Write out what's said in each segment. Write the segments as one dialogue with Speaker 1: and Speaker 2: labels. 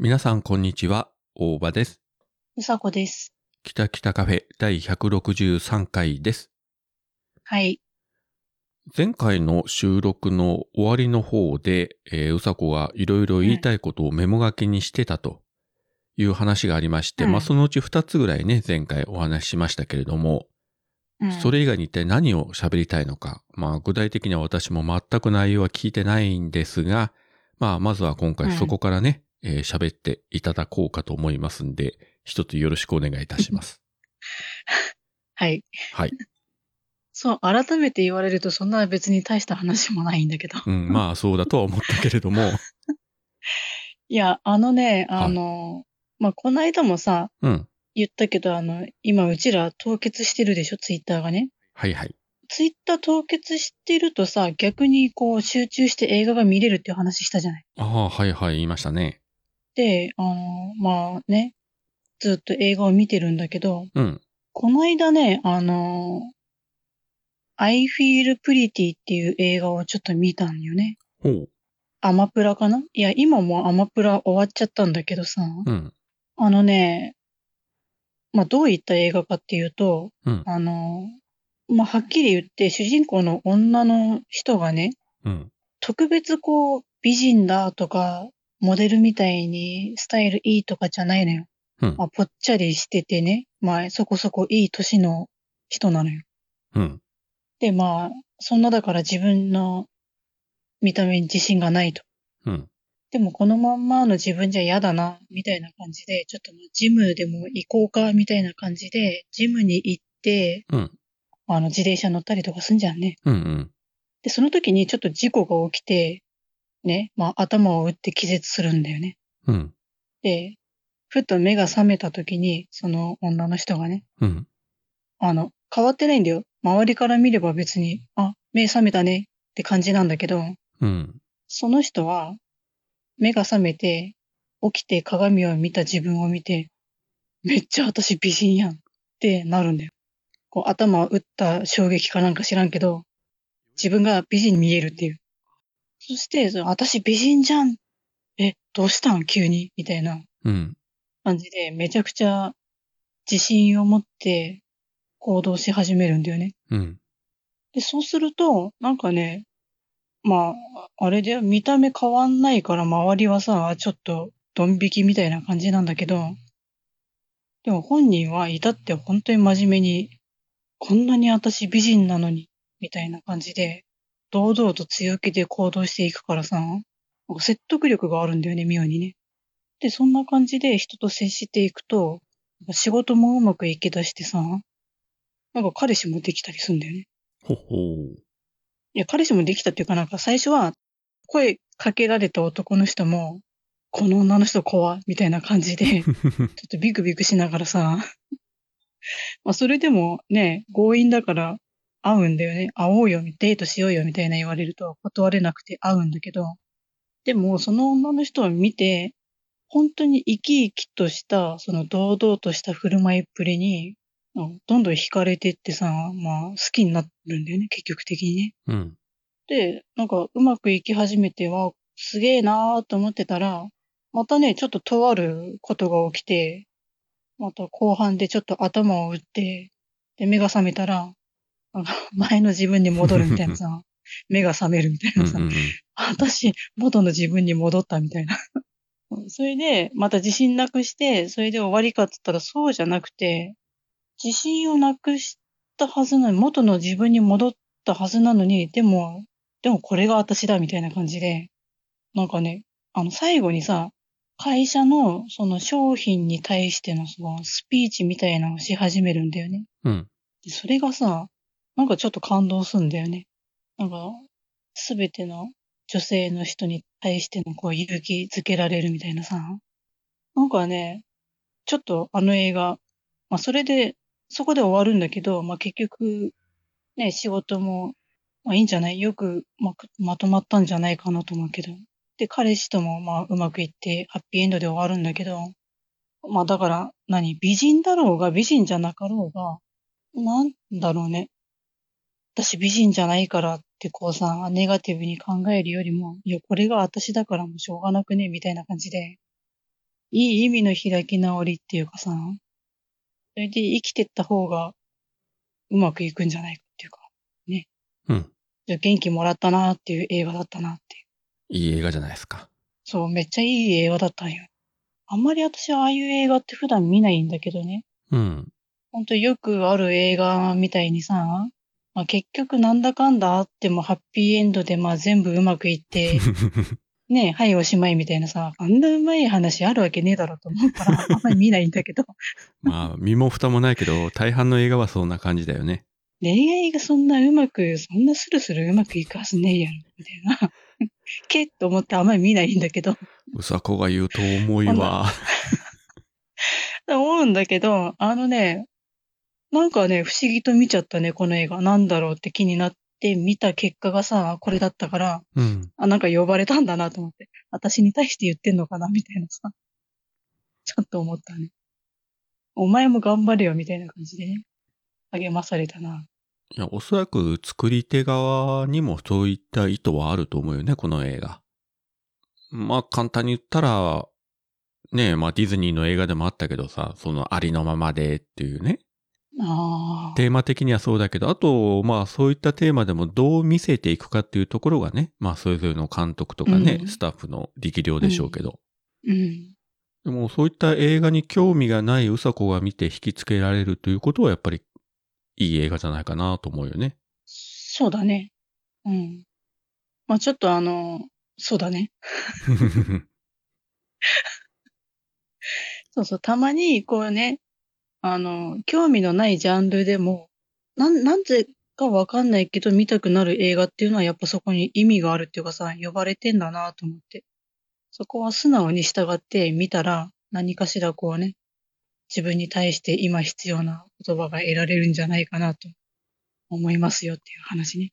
Speaker 1: 皆さん、こんにちは。大場です。
Speaker 2: うさこです。
Speaker 1: 北北カフェ第163回です。
Speaker 2: はい。
Speaker 1: 前回の収録の終わりの方で、えーうさこがいろいろ言いたいことをメモ書きにしてたという話がありまして、
Speaker 2: うん
Speaker 1: まあそのうち2つぐらいね、前回お話ししましたけれども、
Speaker 2: うん、
Speaker 1: それ以外に一体何を喋りたいのか、まあ具体的には私も全く内容は聞いてないんですが、まあまずは今回そこからね、えー喋っていただこうかと思いますんで、一つよろしくお願いいたします。
Speaker 2: はい。
Speaker 1: はい。
Speaker 2: そう、改めて言われるとそんな別に大した話もないんだけど。
Speaker 1: うん、まあそうだとは思ったけれども、
Speaker 2: いや、あのね、
Speaker 1: はい
Speaker 2: あの、まあ、この間もさ、
Speaker 1: うん。
Speaker 2: 言ったけど、あの、今うちら凍結してるでしょ、ツイッターがね。
Speaker 1: はいはい。
Speaker 2: ツイッター凍結してるとさ、逆にこう集中して映画が見れるっていう話したじゃない。
Speaker 1: ああ、はいはい、言いましたね。
Speaker 2: で、あの、まあね、ずっと映画を見てるんだけど、
Speaker 1: うん。
Speaker 2: この間ね、あの、I Feel Pretty っていう映画をちょっと見たんよね。
Speaker 1: ほう。
Speaker 2: アマプラかな？いや、今もうアマプラ終わっちゃったんだけどさ、
Speaker 1: うん。
Speaker 2: あのね、まあ、どういった映画かっていうと、
Speaker 1: うん。
Speaker 2: あの、まあ、はっきり言って主人公の女の人がね、
Speaker 1: うん。
Speaker 2: 特別こう、美人だとか、モデルみたいにスタイルいいとかじゃないのよ。
Speaker 1: うん
Speaker 2: まあ、ぽっちゃりしててね、まあ、そこそこいい年の人なのよ。
Speaker 1: うん。
Speaker 2: で、まあ、そんなだから自分の見た目に自信がないと。
Speaker 1: うん。
Speaker 2: でもこのまんまの自分じゃ嫌だな、みたいな感じで、ちょっとジムでも行こうか、みたいな感じで、ジムに行って、
Speaker 1: うん。
Speaker 2: あの、自転車乗ったりとかすんじゃんね。
Speaker 1: うん。うん。
Speaker 2: で、その時にちょっと事故が起きて、ね、まあ頭を打って気絶するんだよね。
Speaker 1: うん。
Speaker 2: で、ふっと目が覚めた時に、その女の人がね、
Speaker 1: うん。
Speaker 2: あの、変わってないんだよ。周りから見れば別に、あ、目覚めたねって感じなんだけど、
Speaker 1: うん。
Speaker 2: その人は、目が覚めて、起きて鏡を見た自分を見て、めっちゃ私美人やんってなるんだよ。こう頭を打った衝撃かなんか知らんけど、自分が美人に見えるっていう。そして、その私美人じゃんえ、どうしたん？急に？みたいな
Speaker 1: うん。
Speaker 2: 感じで、めちゃくちゃ自信を持って行動し始めるんだよね。
Speaker 1: うん。
Speaker 2: で、そうすると、なんかね、まあ、あれで見た目変わんないから周りはさ、ちょっとドン引きみたいな感じなんだけど、でも本人は至って本当に真面目に、こんなに私美人なのに、みたいな感じで、堂々と強気で行動していくからさ、なんか説得力があるんだよね、妙にね。で、そんな感じで人と接していくと、仕事もうまくいきだしてさ、なんか彼氏もできたりするんだよね。
Speaker 1: ほほう。
Speaker 2: いや、彼氏もできたっていうかなんか最初は声かけられた男の人も、この女の人怖いみたいな感じで、ちょっとビクビクしながらさ、まあそれでもね、強引だから会うんだよね。会おうよ、デートしようよみたいな言われると断れなくて会うんだけど、でもその女の人を見て、本当に生き生きとした、その堂々とした振る舞いっぷりに、うんどんどん惹かれてってさ、まあ好きになるんだよね、結局的にね。
Speaker 1: うん。
Speaker 2: で、なんかうまくいき始めては、すげえなーと思ってたら、またね、ちょっととあることが起きて、また後半でちょっと頭を打って、で、目が覚めたら、前の自分に戻るみたいなさ、目が覚めるみたい
Speaker 1: うん。
Speaker 2: なさ、
Speaker 1: うん。
Speaker 2: 私、元の自分に戻ったみたいな。それで、また自信なくして、それで終わりかって言ったらそうじゃなくて、自信をなくしたはずなのに、元の自分に戻ったはずなのに、でも、でもこれが私だみたいな感じで、なんかね、あの最後にさ、会社のその商品に対してのそのスピーチみたいなのをし始めるんだよね。
Speaker 1: うん。
Speaker 2: でそれがさ、なんかちょっと感動すんだよね。なんか、すべての女性の人に対してのこう勇気づけられるみたいなさ。なんかね、ちょっとあの映画、まあそれで、そこで終わるんだけど、まあ結局、ね、仕事も、まあいいんじゃない？よくままとまったんじゃないかなと思うけど。で、彼氏ともまあうまくいって、ハッピーエンドで終わるんだけど、まあだから、何？美人だろうが美人じゃなかろうが、なんだろうね。私美人じゃないからってこうさ、ネガティブに考えるよりも、いや、これが私だからもうしょうがなくね、みたいな感じで、いい意味の開き直りっていうかさ、それで生きてった方がうまくいくんじゃないかっていうか、ね。
Speaker 1: うん。
Speaker 2: じゃあ元気もらったなっていう映画だったなっていう。
Speaker 1: いい映画じゃないですか。
Speaker 2: そう、めっちゃいい映画だったんよ。あんまり私はああいう映画って普段見ないんだけどね。
Speaker 1: うん。
Speaker 2: ほんとよくある映画みたいにさ、まあ、結局なんだかんだあってもハッピーエンドでまあ全部うまくいって、ねはいおしまいみたいなさ、あんなうまい話あるわけねえだろと思うから、あんまり見ないんだけど、
Speaker 1: まあ、身も蓋もないけど、大半の映画はそんな感じだよね。
Speaker 2: 恋愛がそんなうまく、そんなスルスルうまくいくはずねえやろ、みたいな。けっと思ってあんまり見ないんだけど、
Speaker 1: うさこが言うと重いわ。
Speaker 2: 思うんだけど、あのね、なんかね、不思議と見ちゃったね、この映画。なんだろうって気になって見た結果がさ、これだったから、
Speaker 1: うん。
Speaker 2: あ、なんか呼ばれたんだなと思って。私に対して言ってんのかなみたいなさ。ちょっと思ったね。お前も頑張れよ、みたいな感じでね。励まされたな。
Speaker 1: いや、おそらく作り手側にもそういった意図はあると思うよね、この映画。まあ、簡単に言ったら、ねえ、まあディズニーの映画でもあったけどさ、そのありのままでっていうね。テーマ的にはそうだけど、あと、まあそういったテーマでもどう見せていくかっていうところがね、まあそれぞれの監督とかね、
Speaker 2: うん
Speaker 1: スタッフの力量でしょうけど。
Speaker 2: うん。
Speaker 1: でもそういった映画に興味がないうさこが見て引きつけられるということはやっぱりいい映画じゃないかなと思うよね。
Speaker 2: そうだね。うん。まあちょっとあの、そうだね。そうそう、たまに、こうね、あの、興味のないジャンルでも、なん、なんでかわかんないけど見たくなる映画っていうのはやっぱそこに意味があるっていうかさ、呼ばれてんだなと思って。そこは素直に従って見たら、何かしらこうね、自分に対して今必要な言葉が得られるんじゃないかなと思いますよっていう話ね。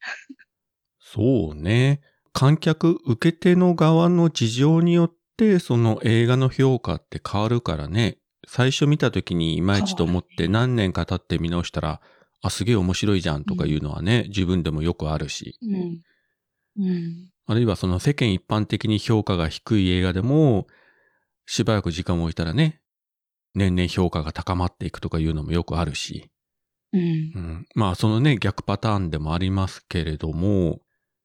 Speaker 1: そうね。観客、受け手の側の事情によって、その映画の評価って変わるからね。最初見た時にいまいちと思って何年か経って見直したら、あ、すげえ面白いじゃんとかいうのはね、自分でもよくあるし。
Speaker 2: うん。うん。
Speaker 1: あるいはその世間一般的に評価が低い映画でも、しばらく時間を置いたらね、年々評価が高まっていくとかいうのもよくあるし。
Speaker 2: うん
Speaker 1: う。ん、まあそのね、逆パターンでもありますけれども、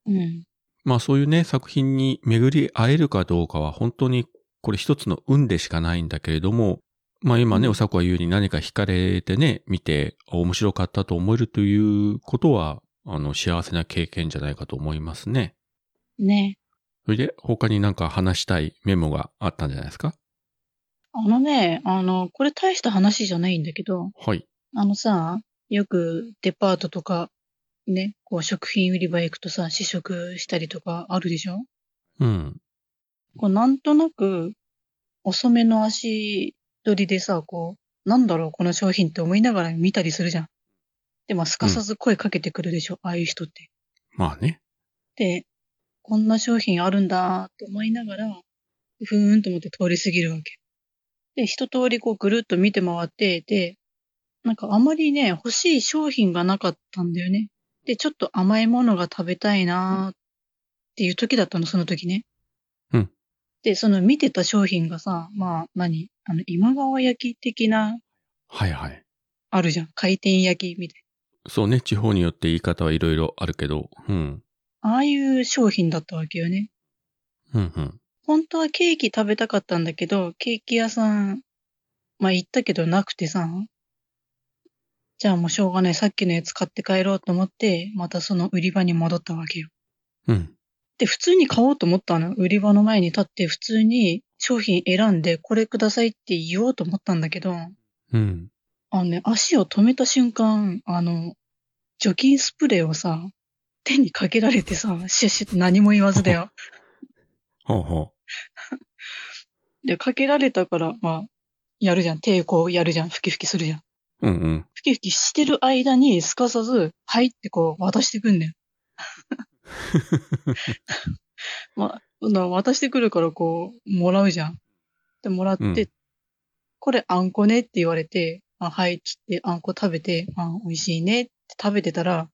Speaker 2: うん。
Speaker 1: まあそういうね、作品に巡り会えるかどうかは本当にこれ一つの運でしかないんだけれども、まあ今ね、
Speaker 2: うん
Speaker 1: おさこが言うに何か惹かれてね、見てあ面白かったと思えるということは、あの幸せな経験じゃないかと思いますね。
Speaker 2: ね。
Speaker 1: それで他になんか話したいメモがあったんじゃないですか？
Speaker 2: あのね、あの、これ大した話じゃないんだけど、
Speaker 1: はい。
Speaker 2: あのさ、よくデパートとか、ね、こう食品売り場行くとさ、試食したりとかあるでしょ？
Speaker 1: うん。
Speaker 2: こうなんとなく、遅めの足取りでさ、こう、なんだろう、この商品って思いながら見たりするじゃん。で、まあ、すかさず声かけてくるでしょ、ああいう人って。
Speaker 1: まあね。
Speaker 2: で、こんな商品あるんだって思いながら、ふーんと思って通り過ぎるわけ。で、一通りこうぐるっと見て回って、で、なんかあまりね、欲しい商品がなかったんだよね。で、ちょっと甘いものが食べたいなーっていう時だったの、その時ね。
Speaker 1: うん。
Speaker 2: で、その見てた商品がさ、まあ何？あの、今川焼き的な、
Speaker 1: はいはい。
Speaker 2: あるじゃん。回転焼きみたい
Speaker 1: そうね、地方によって言い方はいろいろあるけど、うん。
Speaker 2: な。ああいう商品だったわけよね。
Speaker 1: うんうん。
Speaker 2: 本当はケーキ食べたかったんだけど、ケーキ屋さん、まあ行ったけどなくてさ、じゃあもうしょうがない、さっきのやつ買って帰ろうと思って、またその売り場に戻ったわけよ。
Speaker 1: うん。
Speaker 2: で、普通に買おうと思ったの。売り場の前に立って普通に商品選んで、これくださいって言おうと思ったんだけど、
Speaker 1: うん。
Speaker 2: あのね、足を止めた瞬間、あの、除菌スプレーをさ、手にかけられてさ、シュッシュって何も言わずだよ。
Speaker 1: ほうほ
Speaker 2: で、かけられたから、まあ、やるじゃん。手こうやるじゃん。ふきふきするじゃん。
Speaker 1: う。うんうん。
Speaker 2: ふきふきしてる間に、すかさず、はいってこう、渡してくんだよ。まあ、そんな渡してくるからこう、もらうじゃん。で、もらって、
Speaker 1: うん
Speaker 2: これあんこねって言われて、あ、はい、つってあんこ食べて、あ、美味しいねって食べてたら、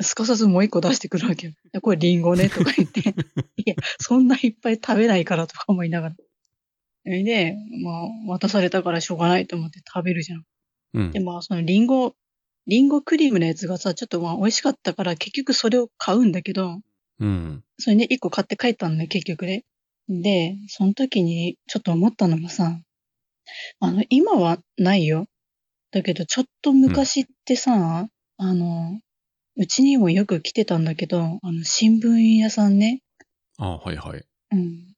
Speaker 2: すかさずもう一個出してくるわけよ。でこれリンゴねとか言って、いや、そんないっぱい食べないからとか思いながら。で、まあ、渡されたからしょうがないと思って食べるじゃん。
Speaker 1: うん
Speaker 2: で、。まあ、そのリンゴ、リンゴクリームのやつがさ、ちょっとまあ美味しかったから結局それを買うんだけど、
Speaker 1: うん。
Speaker 2: それね、一個買って帰ったんだね、結局ね。で、その時にちょっと思ったのがさ、あの、今はないよ。だけど、ちょっと昔ってさ、あの、うちにもよく来てたんだけど、あの、新聞屋さんね。
Speaker 1: あはいはい。
Speaker 2: うん。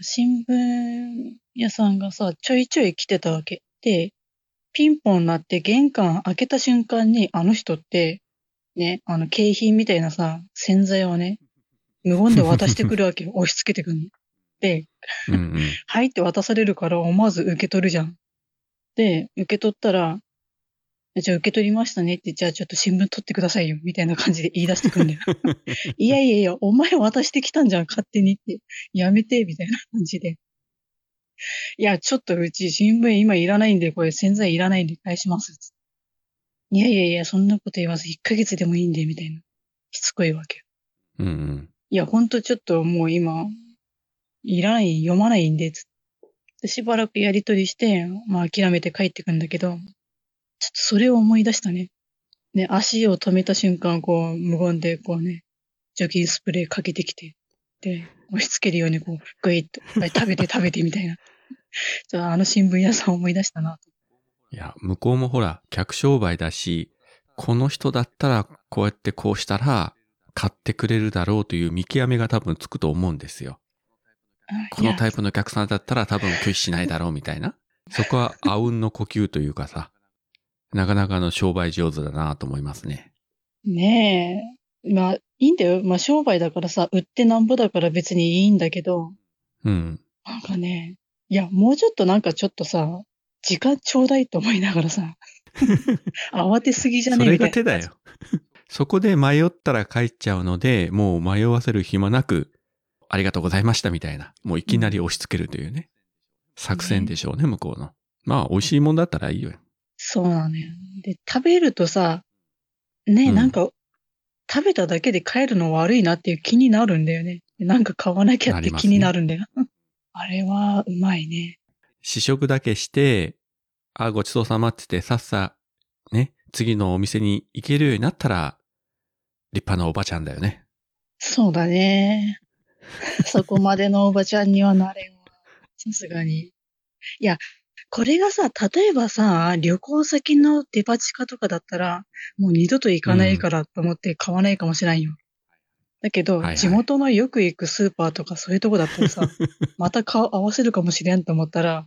Speaker 2: 新聞屋さんがさ、ちょいちょい来てたわけ。で、ピンポン鳴って玄関開けた瞬間に、あの人って、ね、あの、景品みたいなさ、洗剤をね、無言で渡してくるわけよ。押し付けてくるの。で、
Speaker 1: うんうん。
Speaker 2: はいって渡されるから思わず受け取るじゃん。で、受け取ったら、じゃあ受け取りましたねって、じゃあちょっと新聞取ってくださいよ、みたいな感じで言い出してくるんだよ。いやいやいや、お前渡してきたんじゃん、勝手にって。やめて、みたいな感じで。いや、ちょっとうち新聞今いらないんで、これ洗剤いらないんで返します。いやいやいや、そんなこと言わず1ヶ月でもいいんで、みたいな。しつこいわけよ。
Speaker 1: うんうん。
Speaker 2: いや、ほんとちょっともう今、いらない、読まないんで、つ。しばらくやりとりして、まあ諦めて帰ってくんだけど、ちょっとそれを思い出したね。ね、足を止めた瞬間、こう、無言で、こうね、除菌スプレーかけてきて、で、押し付けるように、こう、グイッと、はい食べて食べてみたいな。ちょっとあの新聞屋さん思い出したな。
Speaker 1: いや、向こうもほら、客商売だし、この人だったら、こうやってこうしたら、買ってくれるだろうという見極めが多分つくと思うんですよ。このタイ
Speaker 2: プ。
Speaker 1: プのお客さんだったら多分拒否しないだろうみたいな。そこはあうんの呼吸というかさ、なかなかの商売上手だなと思いますね。
Speaker 2: ねえ。まあ、いいんだよ。まあ、商売だからさ、売ってなんぼだから別にいいんだけど、
Speaker 1: うん。
Speaker 2: なんかね、いや、もうちょっとなんかちょっとさ、時間ちょうだいと思いながらさ、慌てすぎじゃね？えみたいな。
Speaker 1: が手だよ。そこで迷ったら帰っちゃうので、もう迷わせる暇なく、ありがとうございましたみたいな。もういきなり押し付けるというね。作戦でしょうね、向こうの。まあ、美味しいもんだったらいいよ。
Speaker 2: そうなのよ。で、食べるとさ、ね、
Speaker 1: うん
Speaker 2: なんか、食べただけで帰るの悪いなっていう気になるんだよね。なんか買わなきゃって気になるんだよ。あれは、うまいね。
Speaker 1: 試食だけして、あ、ごちそうさまってて、さっさ、ね、次のお店に行けるようになったら、立派なおばちゃんだよね。
Speaker 2: そうだね。そこまでのおばちゃんにはなれんわ。さすがに。いや、これがさ、例えばさ、旅行先のデパ地下とかだったら、もう二度と行かないからと思って買わないかもしれんよ。だけど、
Speaker 1: はいはい
Speaker 2: 地元のよく行くスーパーとかそういうとこだったらさ、また顔合わせるかもしれんと思ったら、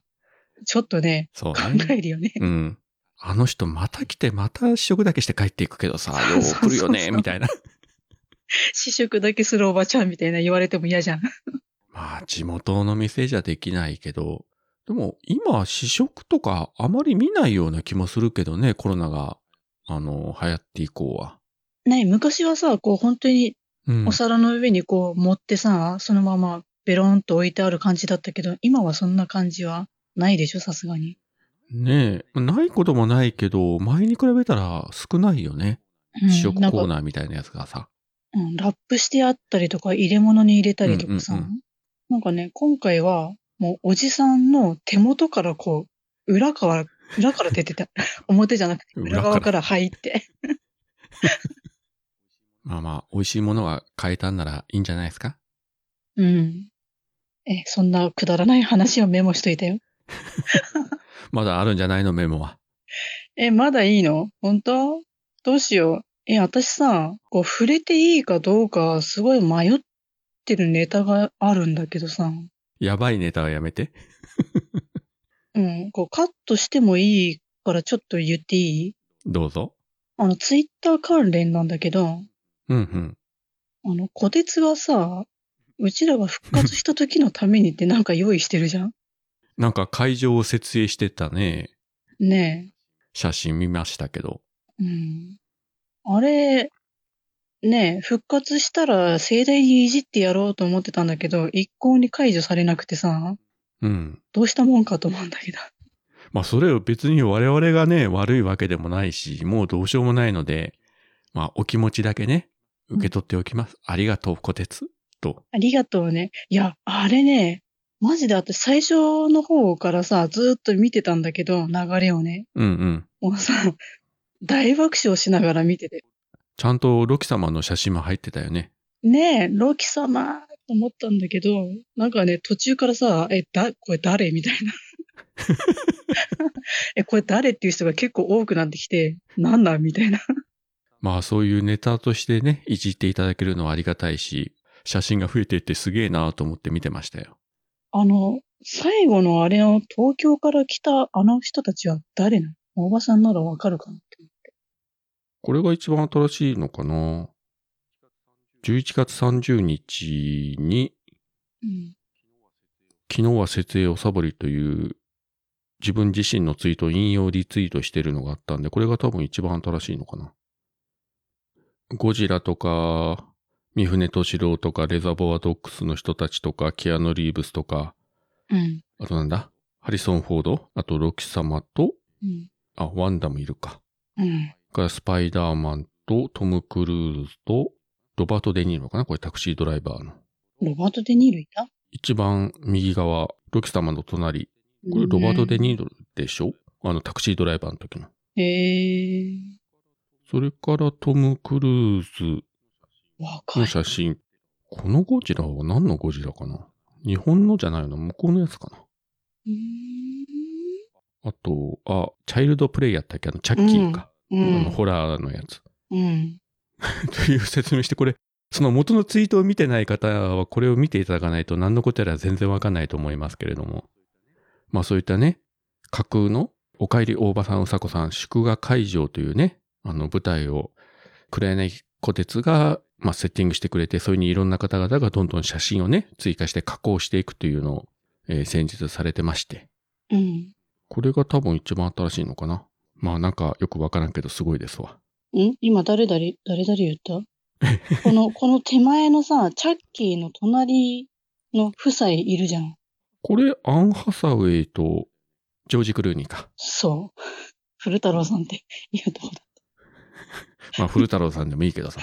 Speaker 2: ちょっとね、
Speaker 1: ね。
Speaker 2: えるよね。
Speaker 1: うん。あの人また来て、また試食だけして帰っていくけどさ、よう来るよね、みたいな。
Speaker 2: 試食だけするおばちゃんみたいな言われても嫌じゃん。
Speaker 1: まあ、地元の店じゃできないけど、でも今試食とかあまり見ないような気もするけどね、コロナが、あの、流行って以降は。
Speaker 2: ね、昔はさ、こう本当に
Speaker 1: うん
Speaker 2: お。皿の上にこう持ってさ、そのままベロンと置いてある感じだったけど、今はそんな感じはないでしょ、さすがに。
Speaker 1: ねえ、ないこともないけど、前に比べたら少ないよね。
Speaker 2: うん
Speaker 1: 試食コーナーみたいなやつがさ。
Speaker 2: うん、ラップしてあったりとか、入れ物に入れたりとかさ、
Speaker 1: うんうん
Speaker 2: なんかね、今回は、もうおじさんの手元からこう、裏から、裏から出てた。表じゃなくて、裏側から入って。
Speaker 1: まあまあ、美味しいものが買えたんならいいんじゃないですか？
Speaker 2: うん。え、そんなくだらない話をメモしといたよ。
Speaker 1: まだあるんじゃないの？メモは。
Speaker 2: え、まだいいの？本当？どうしよう。え、私さ、こう、触れていいかどうか、すごい迷ってるネタがあるんだけどさ。
Speaker 1: やばいネタはやめて。
Speaker 2: うん、こう、カットしてもいいからちょっと言っていい？
Speaker 1: どうぞ。
Speaker 2: あの、ツイッター関連なんだけど、
Speaker 1: うんうん。
Speaker 2: あの、小鉄はさ、うちらが復活した時のためにって なんか用意してるじゃん？
Speaker 1: なんか会場を設営してたね。
Speaker 2: ね
Speaker 1: 写真見ましたけど。
Speaker 2: え。うん。あれ、ねえ、復活したら盛大にいじってやろうと思ってたんだけど、一向に解除されなくてさ、
Speaker 1: うん。
Speaker 2: どうしたもんかと思うんだけど。
Speaker 1: まあそれを別に我々がね、悪いわけでもないし、もうどうしようもないので、まあお気持ちだけね、受け取っておきます。ありがとう、小鉄。と。
Speaker 2: ありがとうね。いや、あれね、マジで私最初の方からさ、ずーっと見てたんだけど、流れをね。
Speaker 1: うんうん。
Speaker 2: もうさ、大爆笑しながら見てて。
Speaker 1: ちゃんとロキ様の写真も入ってたよね。
Speaker 2: ねえ、ロキ様と思ったんだけど、なんかね、途中からさ、え、だ、これ誰？みたいな。え、これ誰っていう人が結構多くなってきて、なんなんみたいな。
Speaker 1: まあそういうネタとしてね、いじっていただけるのはありがたいし、写真が増えていってすげえなと思って見てましたよ。
Speaker 2: あの、最後のあれの東京から来たあの人たちは誰なの？おばさんならわかるかな？
Speaker 1: これが一番新しいのかな ?11 月30日に、
Speaker 2: うん。
Speaker 1: 昨日は設営おさぼりという自分自身のツイートを引用リツイートしてるのがあったんで、これが多分一番新しいのかな。ゴジラとか、三船敏郎とか、レザボア・ドッグスの人たちとか、キアヌ・リーブスとか、
Speaker 2: うん。
Speaker 1: あとなんだ？ハリソン・フォード？あとロキ様と、
Speaker 2: うん。
Speaker 1: あ、ワンダもいるか。
Speaker 2: うん。
Speaker 1: からスパイダーマンとトム・クルーズとロバート・デ・ニーロかな？これタクシードライバーの。
Speaker 2: ロバート・デ・ニーロいた？
Speaker 1: 一番右側、ロキ様の隣。これロバート・デ・ニーロでしょ？あのタクシードライバーの時の。
Speaker 2: へえー。
Speaker 1: それからトム・クルーズの。写真。このゴジラは何のゴジラかな？日本のじゃないの？向こうのやつかな？あと、あ、チャイルドプレイやったっけ？あの、チャッキーか。ホラーのやつ。
Speaker 2: うん。
Speaker 1: という説明して、これ、その元のツイートを見てない方は、これを見ていただかないと何のことやら全然わかんないと思いますけれども。まあそういったね、架空の、お帰り大場さん、うさこさん、祝賀会場というね、あの舞台を、黒柳小鉄が、まあセッティングしてくれて、それにいろんな方々がどんどん写真をね、追加して加工していくというのを、えー先日されてまして。
Speaker 2: うん。
Speaker 1: これが多分一番新しいのかな。まあなんかよくわからんけどすごいですわ。
Speaker 2: ん今誰誰、誰誰言った？この、この手前のさ、チャッキーの隣の夫妻いるじゃん。
Speaker 1: これ、アン・ハサウェイとジョージ・クルーニーか。
Speaker 2: そう。古太郎さんって 言うとこだ。
Speaker 1: まあ、古太郎さんでもいいけどさ。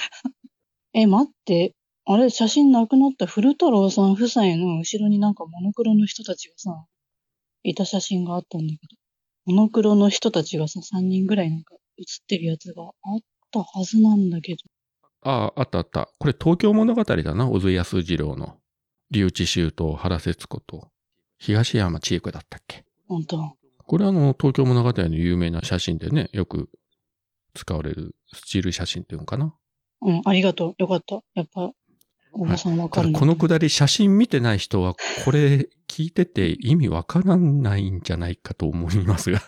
Speaker 2: え、待って。あれ、写真なくなった？古太郎さん夫妻の後ろになんかモノクロの人たちがさ、いた写真があったんだけど。モノクロの人たちがさ、3人ぐらいなんか写ってるやつがあったはずなんだけど。
Speaker 1: ああ、あったあった。これ、東京物語だな。小津安二郎の。竜智秀と原節子と、東山千恵子だったっけ？
Speaker 2: ほんと。
Speaker 1: これあの、東京物語の有名な写真でね、よく使われるスチール写真っていうのかな？
Speaker 2: うん、ありがとう。よかった。やっぱ、おばさんわかるんだ
Speaker 1: このくだり写真見てない人は、これ聞いてて意味わからないんじゃないかと思いますが。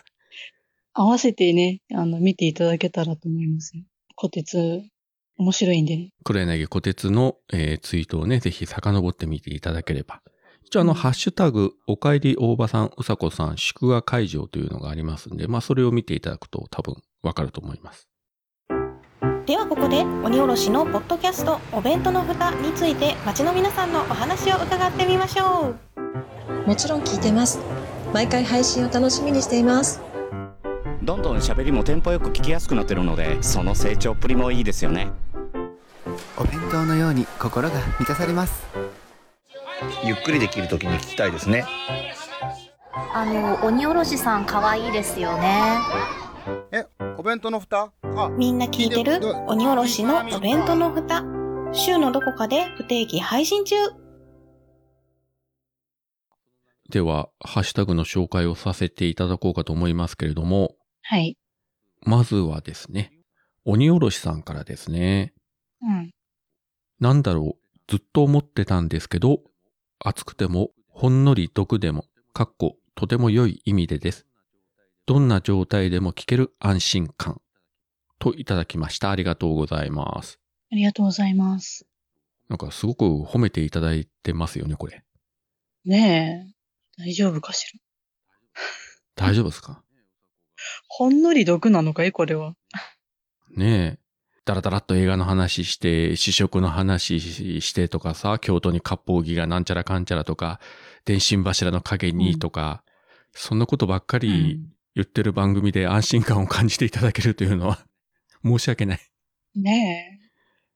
Speaker 2: 合わせてね、あの、見ていただけたらと思いますよ。小鉄、面白いんでね。
Speaker 1: 黒柳小鉄の、えーツイートをね、ぜひ遡ってみていただければ。一応あの、
Speaker 2: うん
Speaker 1: ハッシュタグ、おかえり大場さん、うさこさん、祝賀会場というのがありますんで、まあそれを見ていただくと多分わかると思います。
Speaker 3: ではここで鬼おろしのポッドキャストお弁当の蓋について街の皆さんのお話を伺ってみましょう
Speaker 4: もちろん聞いてます。毎回配信を楽しみにしています。
Speaker 5: どんどん喋りもテンポよく聞きやすくなってるのでその成長っぷりもいいですよね。
Speaker 6: お弁当のように心が満たされます。
Speaker 7: ゆっくりできるときに聞きたいですね。
Speaker 8: あの鬼おろしさん可愛いですよね。
Speaker 7: お弁当の蓋？あ、
Speaker 3: みんな聞いてる？
Speaker 7: ど
Speaker 3: 鬼おろしのお弁当の蓋？週のどこかで不定期配信中
Speaker 1: では、ハッシュタグの紹介をさせていただこうかと思いますけれども、
Speaker 2: はい。
Speaker 1: まずはですね、鬼おろしさんからですね、
Speaker 2: うん。
Speaker 1: なんだろう、ずっと思ってたんですけど、熱くても、ほんのり毒でも、かっこ、とても良い意味でです。どんな状態でも聞ける安心感。といただきました。ありがとうございます。
Speaker 2: ありがとうございます。
Speaker 1: なんかすごく褒めていただいてますよね、これ。
Speaker 2: ねえ、大丈夫かしら？
Speaker 1: 大丈夫ですか？
Speaker 2: ほんのり毒なのかいこれは。
Speaker 1: ねえ。だらだらっと映画の話して、試食の話してとかさ、京都に割烹着がなんちゃらかんちゃらとか、電信柱の影にとか、そんなことばっかり言ってる番組で安心感を感じていただけるというのは、申し訳ない。
Speaker 2: ねえ。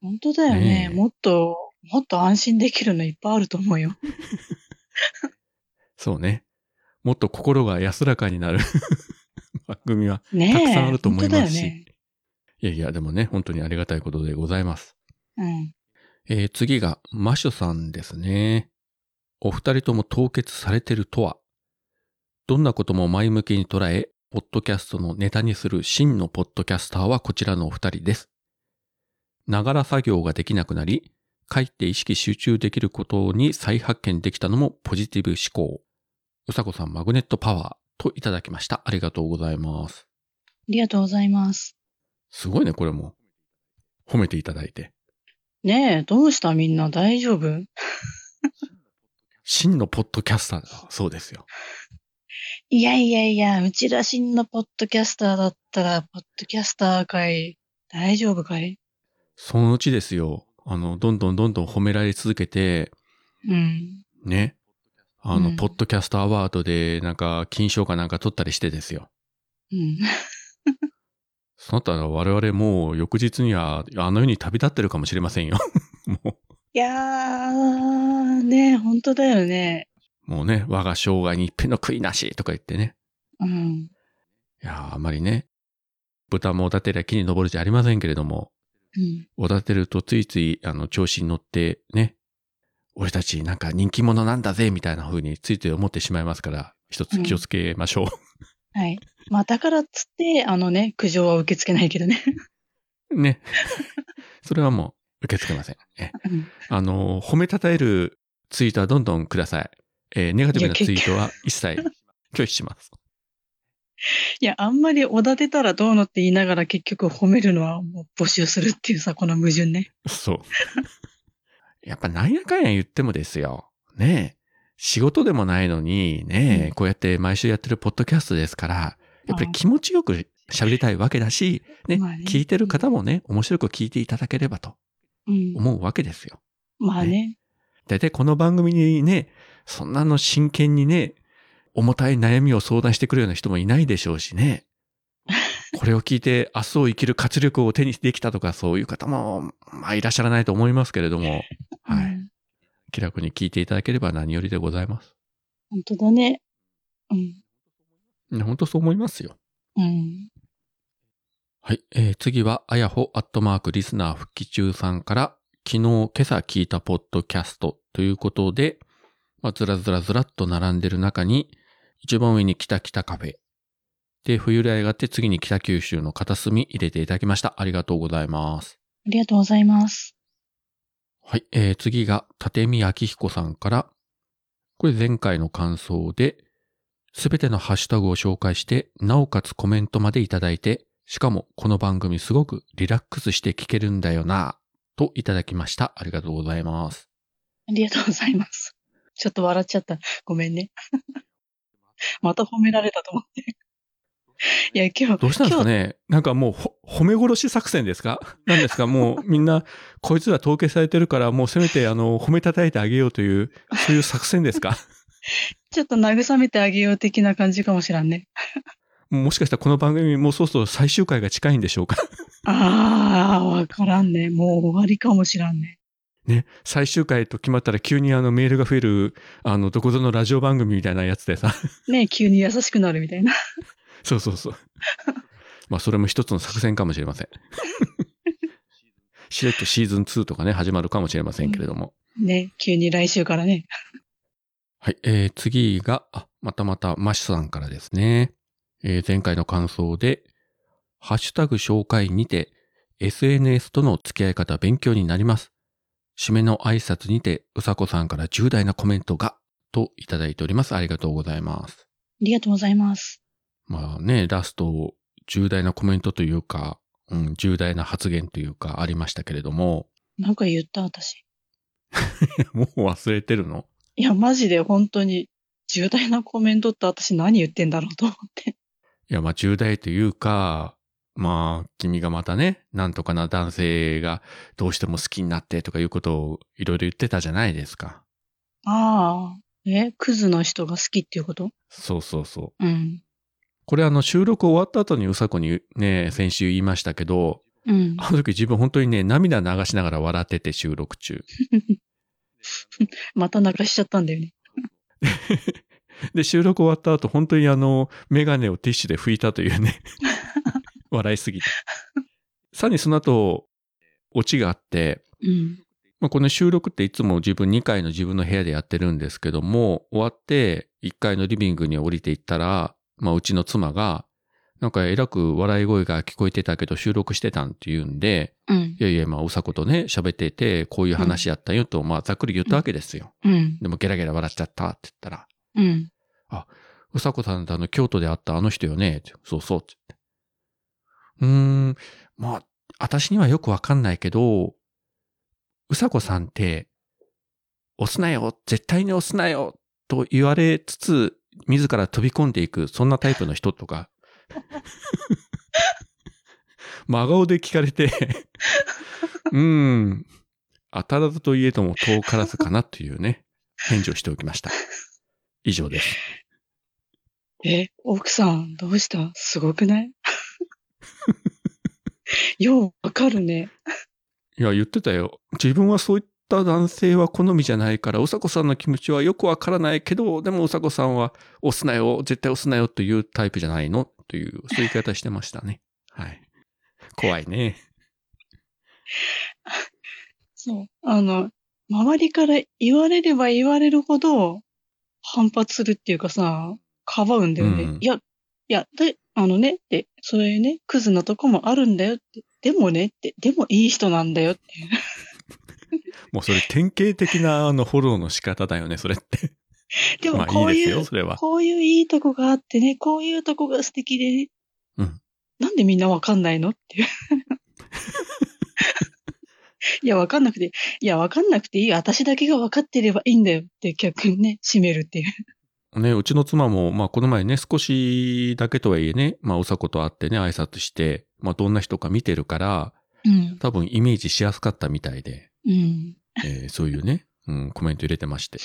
Speaker 2: 本当だよね
Speaker 1: ねえ
Speaker 2: もっと、もっと安心できるのいっぱいあると思うよ。
Speaker 1: そうね。もっと心が安らかになる 番組は。たくさんあると思いますし。
Speaker 2: ね。
Speaker 1: いやいや、でもね、本当にありがたいことでございます。
Speaker 2: うん。
Speaker 1: えー次が、マシュさんですね。お二人とも凍結されてるとはどんなことも前向きに捉え、ポッドキャストのネタにする真のポッドキャスターはこちらのお二人です。ながら作業ができなくなり、書いて意識集中できることに再発見できたのもポジティブ思考。うさこさんマグネットパワーといただきました。ありがとうございます。
Speaker 2: ありがとうございます。
Speaker 1: すごいね、これも。褒めていただいて。
Speaker 2: ねえ、どうした？みんな大丈夫？
Speaker 1: 真のポッドキャスターだ。そうですよ。
Speaker 2: いやいやいや、うちら真のポッドキャスターだったら、ポッドキャスター会、大丈夫かい？
Speaker 1: そのうちですよ。あの、どんどんどんどん褒められ続けて、
Speaker 2: うん。
Speaker 1: ね。あの、
Speaker 2: うん
Speaker 1: ポッドキャストアワードで、なんか、金賞かなんか取ったりしてですよ。
Speaker 2: うん。
Speaker 1: そうなったら我々もう翌日には、あの世に旅立ってるかもしれませんよ。も
Speaker 2: いやー、ねえ、本当だよね。
Speaker 1: う、もうね、我が生涯に一片の悔いなしとか言ってね。
Speaker 2: うん。
Speaker 1: いやーあまりね、豚もおだてりゃ木に登るじゃありませんけれども、
Speaker 2: うん。
Speaker 1: おだてるとついつい、あの、調子に乗って、ね、俺たちなんか人気者なんだぜ、みたいな風についつい思ってしまいますから、一つ気をつけましょ
Speaker 2: はい。まあ、だからっつって、あのね、苦情は受け付けないけどね。
Speaker 1: う。ね。それはもう受け付けません。え
Speaker 2: うん
Speaker 1: あの、褒めたたえるツイートはどんどんください。えーネガティブなツイートは一切拒否します。
Speaker 2: いや、あんまりおだてたらどうのって言いながら結局褒めるのはもう募集するっていうさ、この矛盾ね。
Speaker 1: そう。やっぱなんやかんや言ってもですよ。ねえ。仕事でもないのに、ねえ、
Speaker 2: うん
Speaker 1: こうやって毎週やってるポッドキャストですから、やっぱり気持ちよく喋りたいわけだし、ね、聞いてる方もね、面白く聞いていただければと
Speaker 2: うん。
Speaker 1: 思うわけですよ。
Speaker 2: まあね。
Speaker 1: だいたいこの番組にね、そんなの真剣にね、重たい悩みを相談してくるような人もいないでしょうしね。これを聞いて明日を生きる活力を手にできたとかそういう方も、まあいらっしゃらないと思いますけれども、気楽に聞いていただければ何よりでございます。
Speaker 2: 本当だね。うん。
Speaker 1: 本当そう思いますよ。
Speaker 2: うん。
Speaker 1: はい。えー次は、あやほアットマークリスナー復帰中さんから、昨日、今朝聞いたポッドキャストということで、まあ、ずらずらずらっと並んでる中に、一番上に北北カフェ。で、冬来があって次に北九州の片隅入れていただきました。ありがとうございます。
Speaker 2: ありがとうございます。
Speaker 1: はい。えー次が、立見明彦さんから、これ前回の感想で、すべてのハッシュタグを紹介して、なおかつコメントまでいただいて、しかもこの番組すごくリラックスして聞けるんだよな、といただきました。ありがとうございます。
Speaker 2: ありがとうございます。ちょっと笑っちゃった。ごめんね。また褒められたと思って。いや、今日、
Speaker 1: どうしたんですか
Speaker 2: 今
Speaker 1: ねなんかもうほ、褒め殺し作戦ですか？何ですか？もうみんな、こいつら統計されてるから、もうせめてあの、褒めたたいてあげようという、そういう作戦ですか？
Speaker 2: 日 ちょっと慰めてあげよう的な感じかもしらんね。
Speaker 1: もしかしたらこの番組もうそろそろ最終回が近いんでしょうか？
Speaker 2: ああ、わからんね。もう終わりかもしらんね。
Speaker 1: ね、最終回と決まったら急にあのメールが増える、あの、どこぞのラジオ番組みたいなやつでさ。
Speaker 2: ね急に優しくなるみたいな。
Speaker 1: そうそうそう。まあ、それも一つの作戦かもしれません。しれっとシーズン2とかね、始まるかもしれませんけれども。
Speaker 2: ね急に来週からね。
Speaker 1: はい、えー、次が、あ、またまたマシさんからですね。えー、前回の感想で、ハッシュタグ紹介にて、SNS との付き合い方勉強になります。締めの挨拶にて、うさこさんから重大なコメントが、といただいております。ありがとうございます。
Speaker 2: ありがとうございます。
Speaker 1: まあね、ラスト、重大なコメントというか、うん、重大な発言というかありましたけれども、
Speaker 2: なんか言った私。
Speaker 1: もう忘れてるの？
Speaker 2: いや、マジで本当に重大なコメントって私何言ってんだろうと思って。
Speaker 1: いや、まあ重大というか、まあ、君がまたね、なんとかな男性がどうしても好きになってとかいうことをいろいろ言ってたじゃないですか。
Speaker 2: ああ。えクズの人が好きっていうこと？
Speaker 1: そうそうそう。
Speaker 2: うん。
Speaker 1: これあの収録終わった後にうさこにね、先週言いましたけど、
Speaker 2: うん。
Speaker 1: あの時自分本当にね、涙流しながら笑ってて収録中。
Speaker 2: また泣かしちゃったんだよね。
Speaker 1: で、収録終わった後、本当にあの、メガネをティッシュで拭いたというね。笑いすぎて。さらにその後、オチがあって、
Speaker 2: うん。
Speaker 1: まあ、この収録っていつも自分2階の自分の部屋でやってるんですけども、終わって1階のリビングに降りていったら、まあ、うちの妻が、なんかえらく笑い声が聞こえてたけど収録してたんって言うんで、
Speaker 2: うん
Speaker 1: い。やいや、まあ、うさことね、喋ってて、こういう話やったよと、まあ、ざっくり言ったわけですよ。
Speaker 2: うん。
Speaker 1: でも、ゲラゲラ笑っちゃったって言ったら、
Speaker 2: うん。
Speaker 1: うさこさんってあの、京都で会ったあの人よねそうそうって言って。うーん、まあ、私にはよくわかんないけど、うさこさんって、押すなよ絶対に押すなよと言われつつ、自ら飛び込んでいく、そんなタイプの人とか、真顔で聞かれて、うーん、当たらずといえども遠からずかなというね、返事をしておきました。以上です。
Speaker 2: え、奥さん、どうした？すごくない？ようわかるね。
Speaker 1: いや、言ってたよ。自分はそういった男性は好みじゃないから、うさこさんの気持ちはよくわからないけど、でもうさこさんは押すなよ、絶対押すなよというタイプじゃないの？という、そういう言い方してましたね。はい。怖いね。
Speaker 2: そう。あの、周りから言われれば言われるほど反発するっていうかさ、かばうんだよね。
Speaker 1: うん
Speaker 2: いや、いや、で、あのねって、そういうね、クズなとこもあるんだよって。でもねって、でもいい人なんだよって。
Speaker 1: もうそれ典型的なあのフォローの仕方だよね、それって。
Speaker 2: でも
Speaker 1: まあ
Speaker 2: こういう、
Speaker 1: いいですよ、それは。
Speaker 2: こういういいとこがあってね、こういうとこが素敵でね。
Speaker 1: うん
Speaker 2: なんでみんなわかんないのっていう。いや、わかんなくて、いや、わかんなくていいよ。私だけがわかってればいいんだよって逆にね、締めるっていう。
Speaker 1: ね、うちの妻も、まあ、この前ね、少しだけとはいえね、まあ、うさこと会ってね、挨拶して、まあ、どんな人か見てるから、
Speaker 2: うん。
Speaker 1: 多分イメージしやすかったみたいで、
Speaker 2: うん。
Speaker 1: えーそういうね、うん、コメント入れてまして。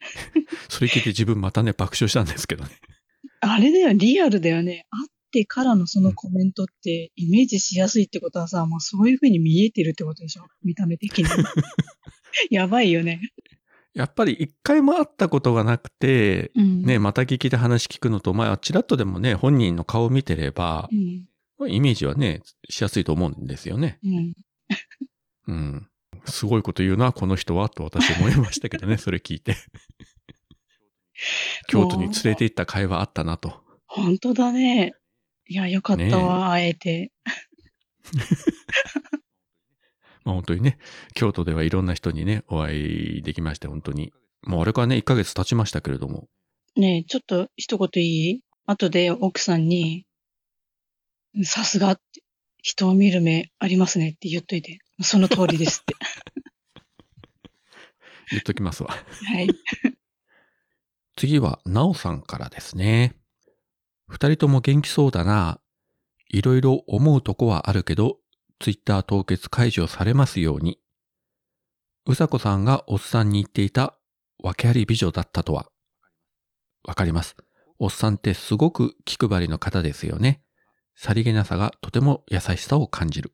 Speaker 1: それ聞いて自分またね、爆笑したんですけどね。
Speaker 2: あれだよ、リアルだよね。会ってからのそのコメントって、イメージしやすいってことはさ、もうそういう風に見えてるってことでしょ？見た目的に。やばいよね。
Speaker 1: やっぱり一回も会ったことがなくて、
Speaker 2: うん。
Speaker 1: ね、また聞きで話聞くのと、まあ、ちらっとでもね、本人の顔を見てれば
Speaker 2: う、ん。
Speaker 1: まあイメージはね、しやすいと思うんですよね。
Speaker 2: うん。
Speaker 1: うん。すごいこと言うな、この人は、と私思いましたけどね、それ聞いて。京都に連れて行った会話あったなと。
Speaker 2: 本当だね。いや、よかったわ、会えて。
Speaker 1: まあ本当にね、京都ではいろんな人にね、お会いできまして、本当に。もうあれからね、1ヶ月経ちましたけれども。
Speaker 2: ねえ、ちょっと一言いい？後で奥さんに、さすがって、人を見る目ありますねって言っといて。その通りですって。
Speaker 1: 言っときますわ。
Speaker 2: はい。
Speaker 1: 次は、なおさんからですね。二人とも元気そうだな。いろいろ思うとこはあるけど、ツイッター凍結解除されますように。うさこさんがおっさんに言っていた訳あり美女だったとは。わかります。おっさんってすごく気配りの方ですよね。さりげなさがとても優しさを感じる。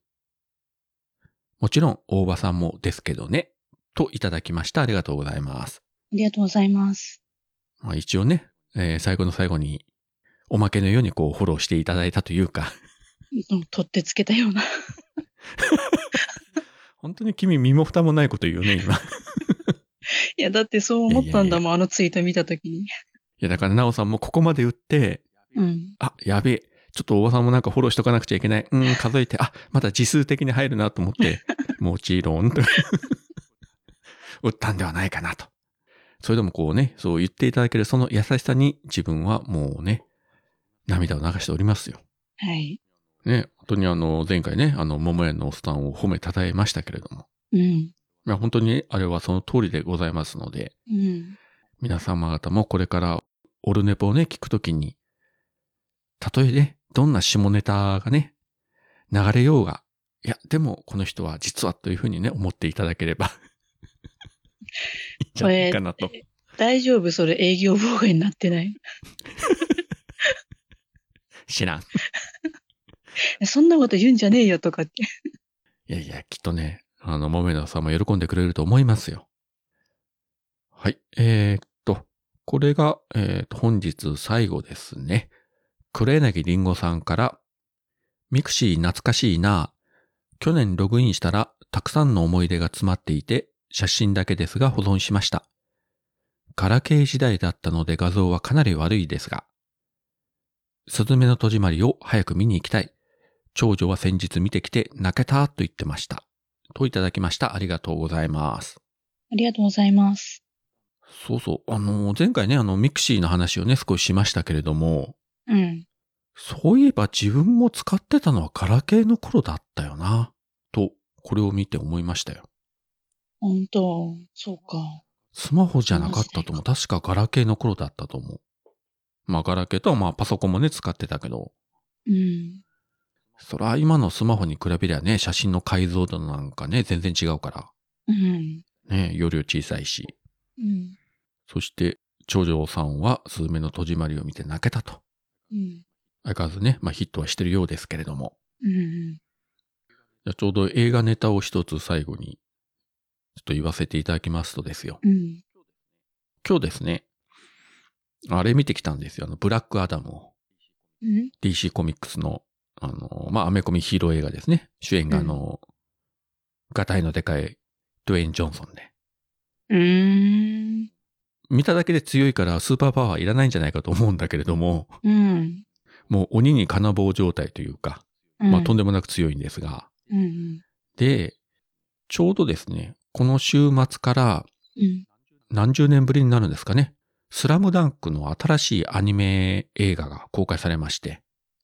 Speaker 1: もちろん、大場さんもですけどね。といただきました。ありがとうございます。
Speaker 2: ありがとうございます。
Speaker 1: まあ一応ね、えー最後の最後に、おまけのようにこうフォローしていただいたというか、
Speaker 2: う ん取ってつけたような。
Speaker 1: 本当に君身も蓋もないこと言うね、今。い
Speaker 2: いや、だってそう思ったんだもん、あのツイート見たときに。
Speaker 1: や、だから、なおさんもここまで打って、
Speaker 2: うん。
Speaker 1: あ、やべえ。ちょっと大場さんもなんかフォローしとかなくちゃいけない。うん、数えて、あ、まだ字数的に入るなと思って、もちろん、と 打ったんではないかなと。それでもこうね、そう言っていただけるその優しさに自分はもうね、涙を流しておりますよ。
Speaker 2: はい。
Speaker 1: ね、本当にあの、前回ね、あの、桃屋のおっさんを褒めたたえましたけれども。
Speaker 2: うん。
Speaker 1: いや、本当にあれはその通りでございますので、
Speaker 2: うん。
Speaker 1: 皆様方もこれからオルネポをね、聞くときに、たとえね、どんな下ネタがね、流れようが、いや、でもこの人は実はというふうにね、思っていただければ、いいんじゃないかなと。
Speaker 2: 大丈夫？それ営業妨害になってない？
Speaker 1: 知らん。
Speaker 2: そんなこと言うんじゃねえよとかって。
Speaker 1: いやいや、きっとね、あの、もめのさんも喜んでくれると思いますよ。はい。えー、っと、これが、えーと、本日最後ですね。黒柳りんごさんから、ミクシー懐かしいな。去年ログインしたら、たくさんの思い出が詰まっていて、写真だけですが保存しました。ガラケー時代だったので画像はかなり悪いですが、すずめの戸締まりを早く見に行きたい。長女は先日見てきて泣けたと言ってました。といただきました。ありがとうございます。
Speaker 2: ありがとうございます。
Speaker 1: そうそう。あの、前回ね、あの、ミクシーの話をね、少ししましたけれども、
Speaker 2: うん。
Speaker 1: そういえば自分も使ってたのはガラケーの頃だったよな。と、これを見て思いましたよ。
Speaker 2: 本当そうか。
Speaker 1: スマホじゃなかったと思う。確かガラケーの頃だったと思う。まあ、ガラケーとはまあ、パソコンもね、使ってたけど、
Speaker 2: うん。
Speaker 1: そら今のスマホに比べりゃね、写真の解像度なんかね、全然違うから。
Speaker 2: うん。
Speaker 1: ね、容量小さいし。
Speaker 2: うん。
Speaker 1: そして、長女さんは、スズメの戸締まりを見て泣けたと。
Speaker 2: うん。
Speaker 1: 相変わらずね、まあヒットはしてるようですけれども。
Speaker 2: うん。
Speaker 1: じゃあちょうど映画ネタを一つ最後に、ちょっと言わせていただきますとですよ。
Speaker 2: うん。
Speaker 1: 今日ですね、あれ見てきたんですよ。あの、ブラックアダムを。
Speaker 2: うん
Speaker 1: ？DC コミックスの、あの、まあ、アメコミヒーロー映画ですね。主演があの、ガタイのでかいドゥエイン・ジョンソンで。
Speaker 2: うーん。
Speaker 1: 見ただけで強いからスーパーパワーいらないんじゃないかと思うんだけれども、
Speaker 2: うん。
Speaker 1: もう鬼に金棒状態というか、まあ、とん
Speaker 2: で
Speaker 1: でもなく強いんですが、
Speaker 2: うん。
Speaker 1: で、ちょうどですね、この週末から
Speaker 2: うん。
Speaker 1: 何十年ぶりになるんですかね。スラムダンクの新しいアニメ映画が公開されまして、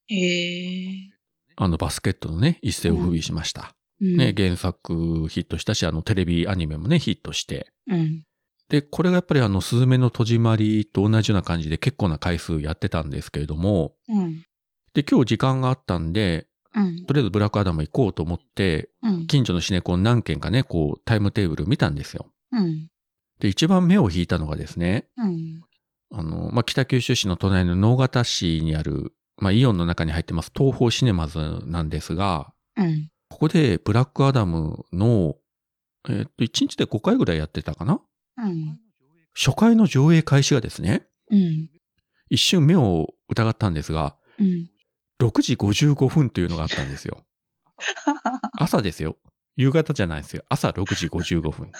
Speaker 2: へえ。
Speaker 1: あのバスケットのね、一世を風靡しました。
Speaker 2: うん。
Speaker 1: ね、原作ヒットしたし、あのテレビアニメもね、ヒットして。
Speaker 2: うん。
Speaker 1: で、これがやっぱりあの、スズメの戸締まりと同じような感じで結構な回数やってたんですけれども、
Speaker 2: うん。
Speaker 1: で、今日時間があったんで、
Speaker 2: うん。
Speaker 1: とりあえずブラックアダム行こうと思って、
Speaker 2: うん。
Speaker 1: 近所のシネコン何軒かね、こう、タイムテーブル見たんですよ。
Speaker 2: うん。
Speaker 1: で、一番目を引いたのがですね、
Speaker 2: うん。
Speaker 1: あの、まあ、北九州市の隣の直方市にある、まあ、イオンの中に入ってます東宝シネマズなんですが、
Speaker 2: うん。
Speaker 1: ここでブラックアダムの、えっと、1日で5回ぐらいやってたかな
Speaker 2: うん。
Speaker 1: 初回の上映開始がですね、
Speaker 2: うん。
Speaker 1: 一瞬目を疑ったんですが、
Speaker 2: うん。
Speaker 1: 6時55分というのがあったんですよ。朝ですよ。夕方じゃないですよ。朝6時55分。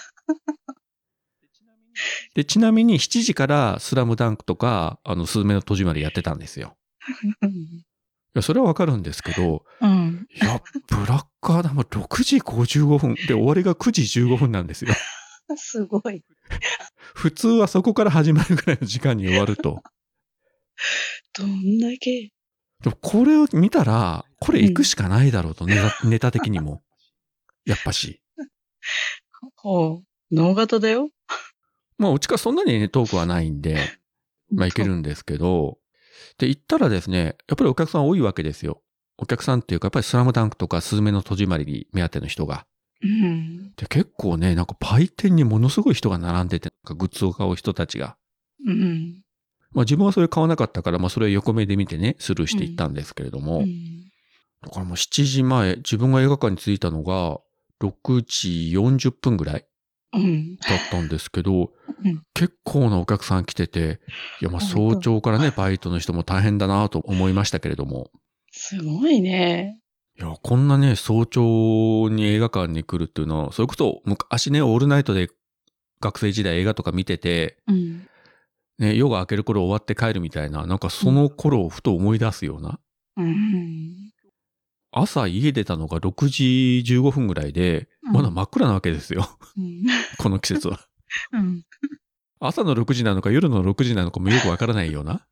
Speaker 1: で、ちなみに7時からスラムダンクとか、あの、スズメの戸締まりやってたんですよ。いや、それはわかるんですけど、
Speaker 2: うん。
Speaker 1: いや、ブラックアダム6時55分で終わりが9時15分なんですよ。
Speaker 2: すごい。
Speaker 1: 普通はそこから始まるぐらいの時間に終わると。
Speaker 2: どんだけ。
Speaker 1: でもこれを見たら、これ行くしかないだろうと、ネタネタ的にも。やっぱし。
Speaker 2: ほう。脳型だよ。
Speaker 1: まあ、うちからそんなにね、遠くはないんで、まあ、行けるんですけど、で、行ったらですね、やっぱりお客さん多いわけですよ。お客さんっていうか、やっぱりスラムダンクとかスズメの戸締まりに目当ての人が。
Speaker 2: うん。
Speaker 1: で、結構ね、なんか売店にものすごい人が並んでて、なんかグッズを買う人たちが。
Speaker 2: うん。
Speaker 1: まあ自分はそれ買わなかったから、まあそれを横目で見てね、スルーしていったんですけれども、
Speaker 2: うん。
Speaker 1: だからもう7時前、自分が映画館に着いたのが、6時40分ぐらい
Speaker 2: うん。
Speaker 1: だったんですけど、
Speaker 2: うん
Speaker 1: 結構なお客さん来てて、いやまあ早朝からね、バイトの人も大変だなと思いましたけれども、
Speaker 2: すごいね。
Speaker 1: いや、こんなね、早朝に映画館に来るっていうのは、それこそ昔ね、オールナイトで学生時代映画とか見てて、
Speaker 2: うん。
Speaker 1: ね、夜が明ける頃終わって帰るみたいな、なんかその頃をふと思い出すような。
Speaker 2: うん。
Speaker 1: 朝家出たのが6時15分ぐらいで、
Speaker 2: うん
Speaker 1: まだ真っ暗なわけですよ。
Speaker 2: うん。
Speaker 1: この季節は。
Speaker 2: うん。
Speaker 1: 朝の6時なのか夜の6時なのかもよくわからないような。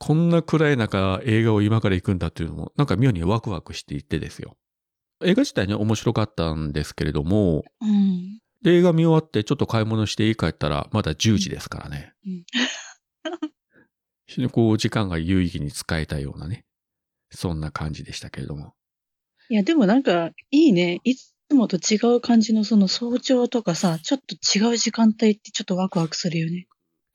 Speaker 1: こんな暗い中映画を今から行くんだっていうのも、なんか妙にワクワクしていってですよ。映画自体ね、面白かったんですけれども、
Speaker 2: うん。
Speaker 1: で映画見終わってちょっと買い物して家帰ったら、まだ10時ですからね。
Speaker 2: うん
Speaker 1: 非常にこう、時間が有意義に使えたようなね。そんな感じでしたけれども。
Speaker 2: いや、でもなんか、いいね。いつもと違う感じのその早朝とかさ、ちょっと違う時間帯ってちょっとワクワクするよね。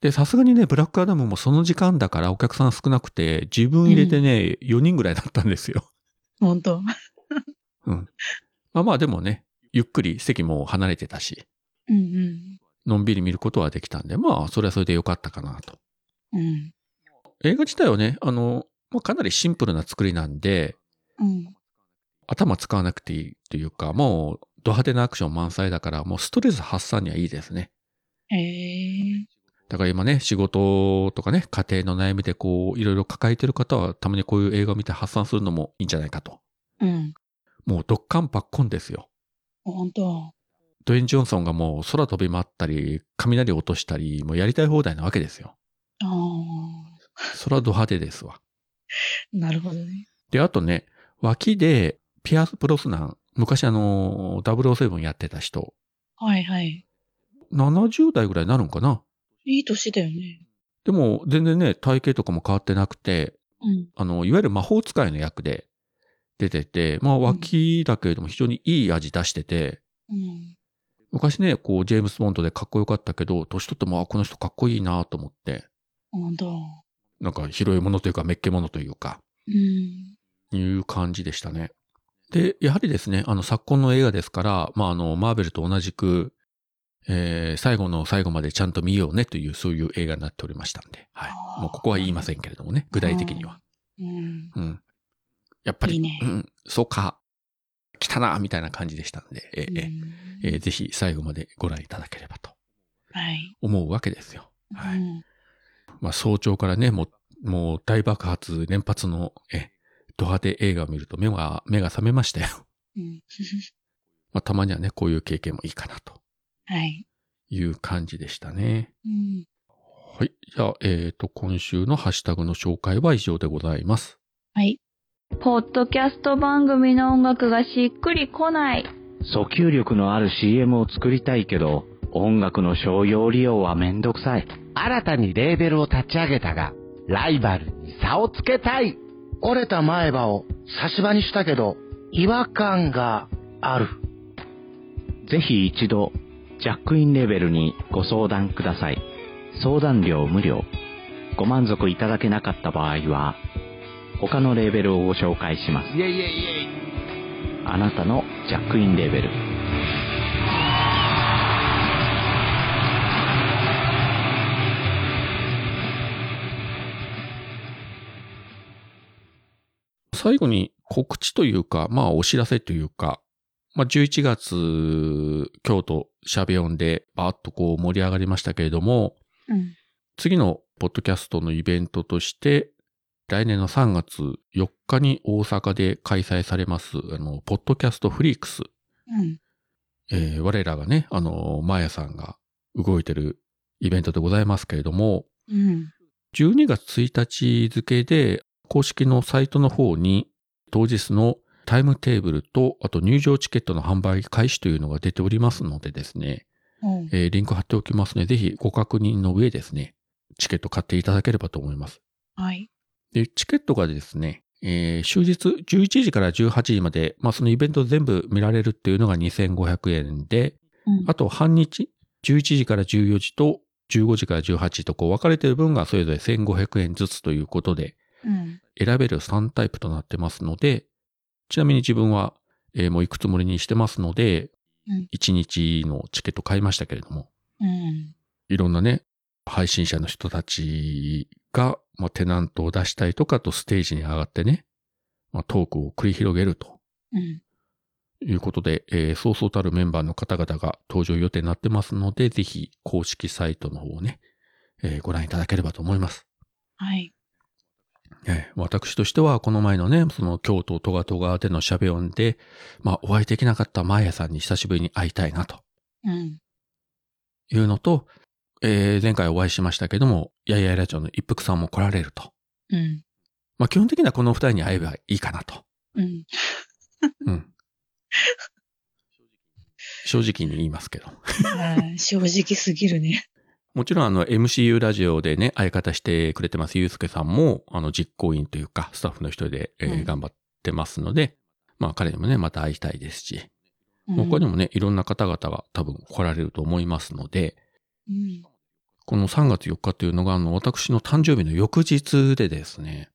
Speaker 1: で、さすがにね、ブラックアダムもその時間だからお客さん少なくて、自分入れてね、4人ぐらいだったんですよ。
Speaker 2: 本当
Speaker 1: うん。まあまあでもね、ゆっくり席も離れてたし、
Speaker 2: うんうん。
Speaker 1: のんびり見ることはできたんで、まあ、それはそれでよかったかなと。
Speaker 2: うん。
Speaker 1: 映画自体はね、あの、まあ、かなりシンプルな作りなんで、
Speaker 2: うん。
Speaker 1: 頭使わなくていいというか、もう、ド派手なアクション満載だから、もうストレス発散にはいいですね。
Speaker 2: へえ。
Speaker 1: だから今ね、仕事とかね、家庭の悩みでこう、いろいろ抱えてる方は、たまにこういう映画を見て発散するのもいいんじゃないかと。
Speaker 2: うん。
Speaker 1: もう、ドッカンパッコンですよ。
Speaker 2: 本当。
Speaker 1: ドウェイン・ジョンソンがもう空飛び回ったり、雷落としたり、もうやりたい放題なわけですよ。
Speaker 2: ああ。
Speaker 1: それはド派手ですわ。
Speaker 2: なるほどね。
Speaker 1: で、あとね、脇で、ピアス・ブロスナン、昔あの、007やってた人、
Speaker 2: はいはい。
Speaker 1: 70代ぐらいになるんかな？い
Speaker 2: い年だよね。
Speaker 1: でも、全然ね、体型とかも変わってなくて、
Speaker 2: うん。
Speaker 1: あの、いわゆる魔法使いの役で出てて、まあ脇だけれども非常にいい味出してて、
Speaker 2: うん。
Speaker 1: 昔ね、こう、ジェームス・ボンドでかっこよかったけど、年取っても、あ、この人かっこいいなと思って、
Speaker 2: 本当。
Speaker 1: なんか広いものというか、めっけものというか、
Speaker 2: うん。
Speaker 1: いう感じでしたね。で、やはりですね、あの、昨今の映画ですから、まあ、あの、マーベルと同じく、えー、最後の最後までちゃんと見ようねという、そういう映画になっておりましたんで、はいもうここは言いませんけれどもね、具体的には。
Speaker 2: うん。
Speaker 1: うん。やっぱり、
Speaker 2: ね
Speaker 1: うん、そうか、来たな、みたいな感じでしたんで、えーえーぜひ最後までご覧いただければと
Speaker 2: はい。
Speaker 1: 思うわけですよ。はい。
Speaker 2: うん
Speaker 1: まあ、早朝からね、もう、もう大爆発連発の、え、ド派手映画を見ると目が、目が覚めましたよ。
Speaker 2: うん。
Speaker 1: まあ、たまにはね、こういう経験もいいかなと
Speaker 2: はい。
Speaker 1: いう感じでしたね。
Speaker 2: うん。
Speaker 1: はい。じゃあ、えっ、と、今週のハッシュタグの紹介は以上でございます。
Speaker 2: はい。
Speaker 9: ポッドキャスト番組の音楽がしっくりこない。
Speaker 5: 訴求力のある CM を作りたいけど、音楽の商用利用はめんどくさい。
Speaker 10: 新たにレーベルを立ち上げたが、ライバルに差をつけたい。折れた前歯を差し歯にしたけど、違和感がある。
Speaker 5: ぜひ一度、ジャックインレベルにご相談ください。相談料無料。ご満足いただけなかった場合は、他のレーベルをご紹介します。
Speaker 10: イェイイェイイェイ。
Speaker 5: あなたのジャックインレベル。
Speaker 1: 最後に告知というか、まあお知らせというか、まあ11月、京都シャベオンでバーッとこう盛り上がりましたけれども、
Speaker 2: うん。
Speaker 1: 次のポッドキャストのイベントとして、来年の3月4日に大阪で開催されます、あの、ポッドキャストフリークス。
Speaker 2: うん。
Speaker 1: えー我らがね、あの、マーヤさんが動いてるイベントでございますけれども、
Speaker 2: うん。
Speaker 1: 12月1日付で公式のサイトの方に当日のタイムテーブルと、あと入場チケットの販売開始というのが出ておりますのでですね、
Speaker 2: うん。
Speaker 1: えーリンク貼っておきますので、ぜひご確認の上ですね、チケット買っていただければと思います。
Speaker 2: はい。
Speaker 1: で、チケットがですね、えー終日11時から18時まで、まあそのイベント全部見られるっていうのが2500円で、
Speaker 2: うん
Speaker 1: あと半日、11時から14時と15時から18時とこう分かれている分がそれぞれ1500円ずつということで、
Speaker 2: うん。
Speaker 1: 選べる3タイプとなってますので、ちなみに自分は、えーもう行くつもりにしてますので、
Speaker 2: うん
Speaker 1: 1日のチケット買いましたけれども、
Speaker 2: うん。
Speaker 1: いろんなね、配信者の人たちが、まあ、テナントを出したりとかとステージに上がってね、まあ、トークを繰り広げると
Speaker 2: うん。
Speaker 1: いうことで、えーそうそうたるメンバーの方々が登場予定になってますので、ぜひ公式サイトの方をね、えーご覧いただければと思います。
Speaker 2: はい。
Speaker 1: えー私としては、この前のね、その京都トガトガでのシャベオンで、まあ、お会いできなかったマーヤさんに久しぶりに会いたいなと
Speaker 2: うん。
Speaker 1: いうのと、えー前回お会いしましたけども、やいやいラジオの一服さんも来られると。
Speaker 2: うん。
Speaker 1: まあ、基本的にはこの二人に会えばいいかなと。
Speaker 2: うん。
Speaker 1: うん。正直に言いますけど。
Speaker 2: はい正直すぎるね。
Speaker 1: もちろんあの MCU ラジオでね、相方してくれてますゆうすけさんも、あの実行委員というか、スタッフの人で、えー
Speaker 2: うん
Speaker 1: 頑張ってますので、まあ彼にもね、また会いたいですし、
Speaker 2: うん
Speaker 1: 他にもね、いろんな方々が多分来られると思いますので、
Speaker 2: うん。
Speaker 1: この3月4日というのが、あの、私の誕生日の翌日でですね、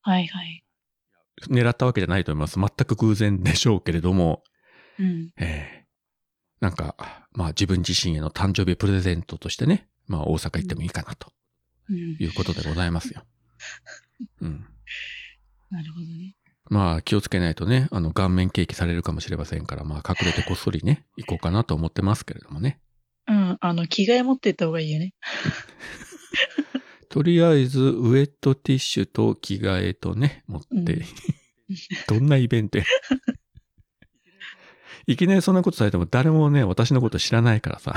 Speaker 2: はいはい。
Speaker 1: 狙ったわけじゃないと思います。全く偶然でしょうけれども、
Speaker 2: うん。
Speaker 1: えーなんか、まあ自分自身への誕生日プレゼントとしてね、まあ大阪行ってもいいかなと
Speaker 2: うん。
Speaker 1: いうことでございますよ。うん。
Speaker 2: なるほどね。
Speaker 1: まあ気をつけないとね、あの顔面ケーキされるかもしれませんから、まあ隠れてこっそりね、行こうかなと思ってますけれどもね。
Speaker 2: うん。あの、着替え持ってった方がいいよね。
Speaker 1: とりあえず、ウエットティッシュと着替えとね、持って、
Speaker 2: うん
Speaker 1: どんなイベントや。いきなりそんなことされても誰もね、私のこと知らないからさ。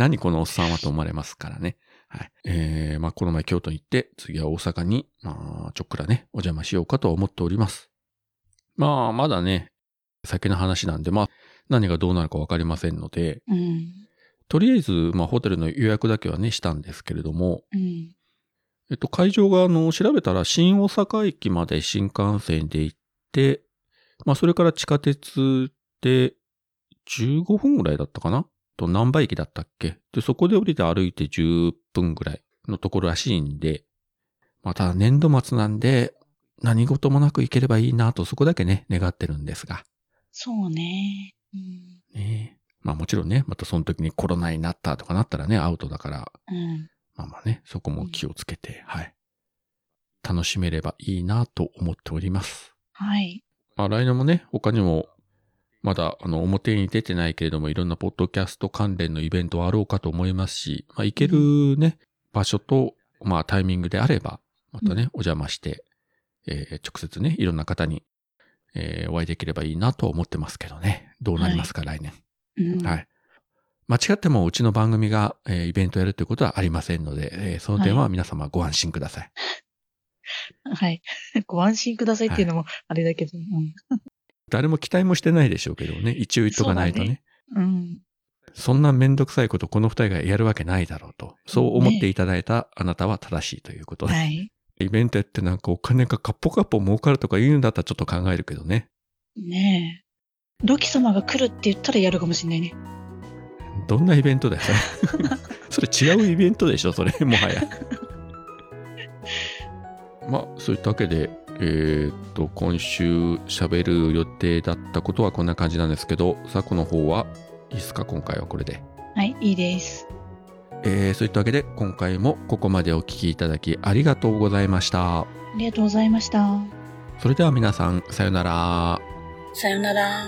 Speaker 1: 何このおっさんはと思われますからね。はい。えー、まあこの前京都に行って、次は大阪に、まあちょっくらね、お邪魔しようかと思っております。まあまだね、先の話なんで、まあ何がどうなるかわかりませんので、
Speaker 2: うん。
Speaker 1: とりあえず、まあホテルの予約だけはね、したんですけれども、
Speaker 2: うん。
Speaker 1: えっと、会場が、あの、調べたら、新大阪駅まで新幹線で行って、まあ、それから地下鉄で15分ぐらいだったかなと、何倍駅だったっけ？で、そこで降りて歩いて10分ぐらいのところらしいんで、まあ、ただ年度末なんで、何事もなく行ければいいなと、そこだけね、願ってるんですが。
Speaker 2: そうね。うん。
Speaker 1: ねまあもちろんね、またその時にコロナになったとかなったらね、アウトだから、
Speaker 2: うん。
Speaker 1: まあまあね、そこも気をつけて、はい。楽しめればいいなと思っております。
Speaker 2: はい。
Speaker 1: まあ来年もね、他にも、まだあの表に出てないけれども、いろんなポッドキャスト関連のイベントはあろうかと思いますし、まあ行けるね、場所と、まあタイミングであれば、またね、お邪魔して、えー直接ね、いろんな方に、えーお会いできればいいなと思ってますけどね。どうなりますか、来年。
Speaker 2: うん。
Speaker 1: はい。間違ってもうちの番組が、えーイベントやるということはありませんので、えーその点は皆様ご安心ください。
Speaker 2: はい。ご安心くださいっていうのもあれだけど。
Speaker 1: 誰も期待もしてないでしょうけどね。一応言っとかないとね。
Speaker 2: うん。うん。
Speaker 1: そんなめんどくさいことこの二人がやるわけないだろうと。そう思っていただいたあなたは正しいということで。
Speaker 2: はい。
Speaker 1: イベントやってなんかお金がカッポカッポ儲かるとか言うんだったらちょっと考えるけどね。
Speaker 2: ねえ。ロキ様が来るって言ったらやるかもしれないね。
Speaker 1: どんなイベントだよ、それ。それ違うイベントでしょ、それ、もはや。まあ、そういったわけで、えーっと、今週喋る予定だったことはこんな感じなんですけど、さあ、この方はいいですか、今回はこれで。
Speaker 2: はい、いいです。
Speaker 1: えー、そういったわけで、今回もここまでお聞きいただきありがとうございました。
Speaker 2: ありがとうございました。
Speaker 1: それでは皆さん、さよなら。
Speaker 2: さよなら。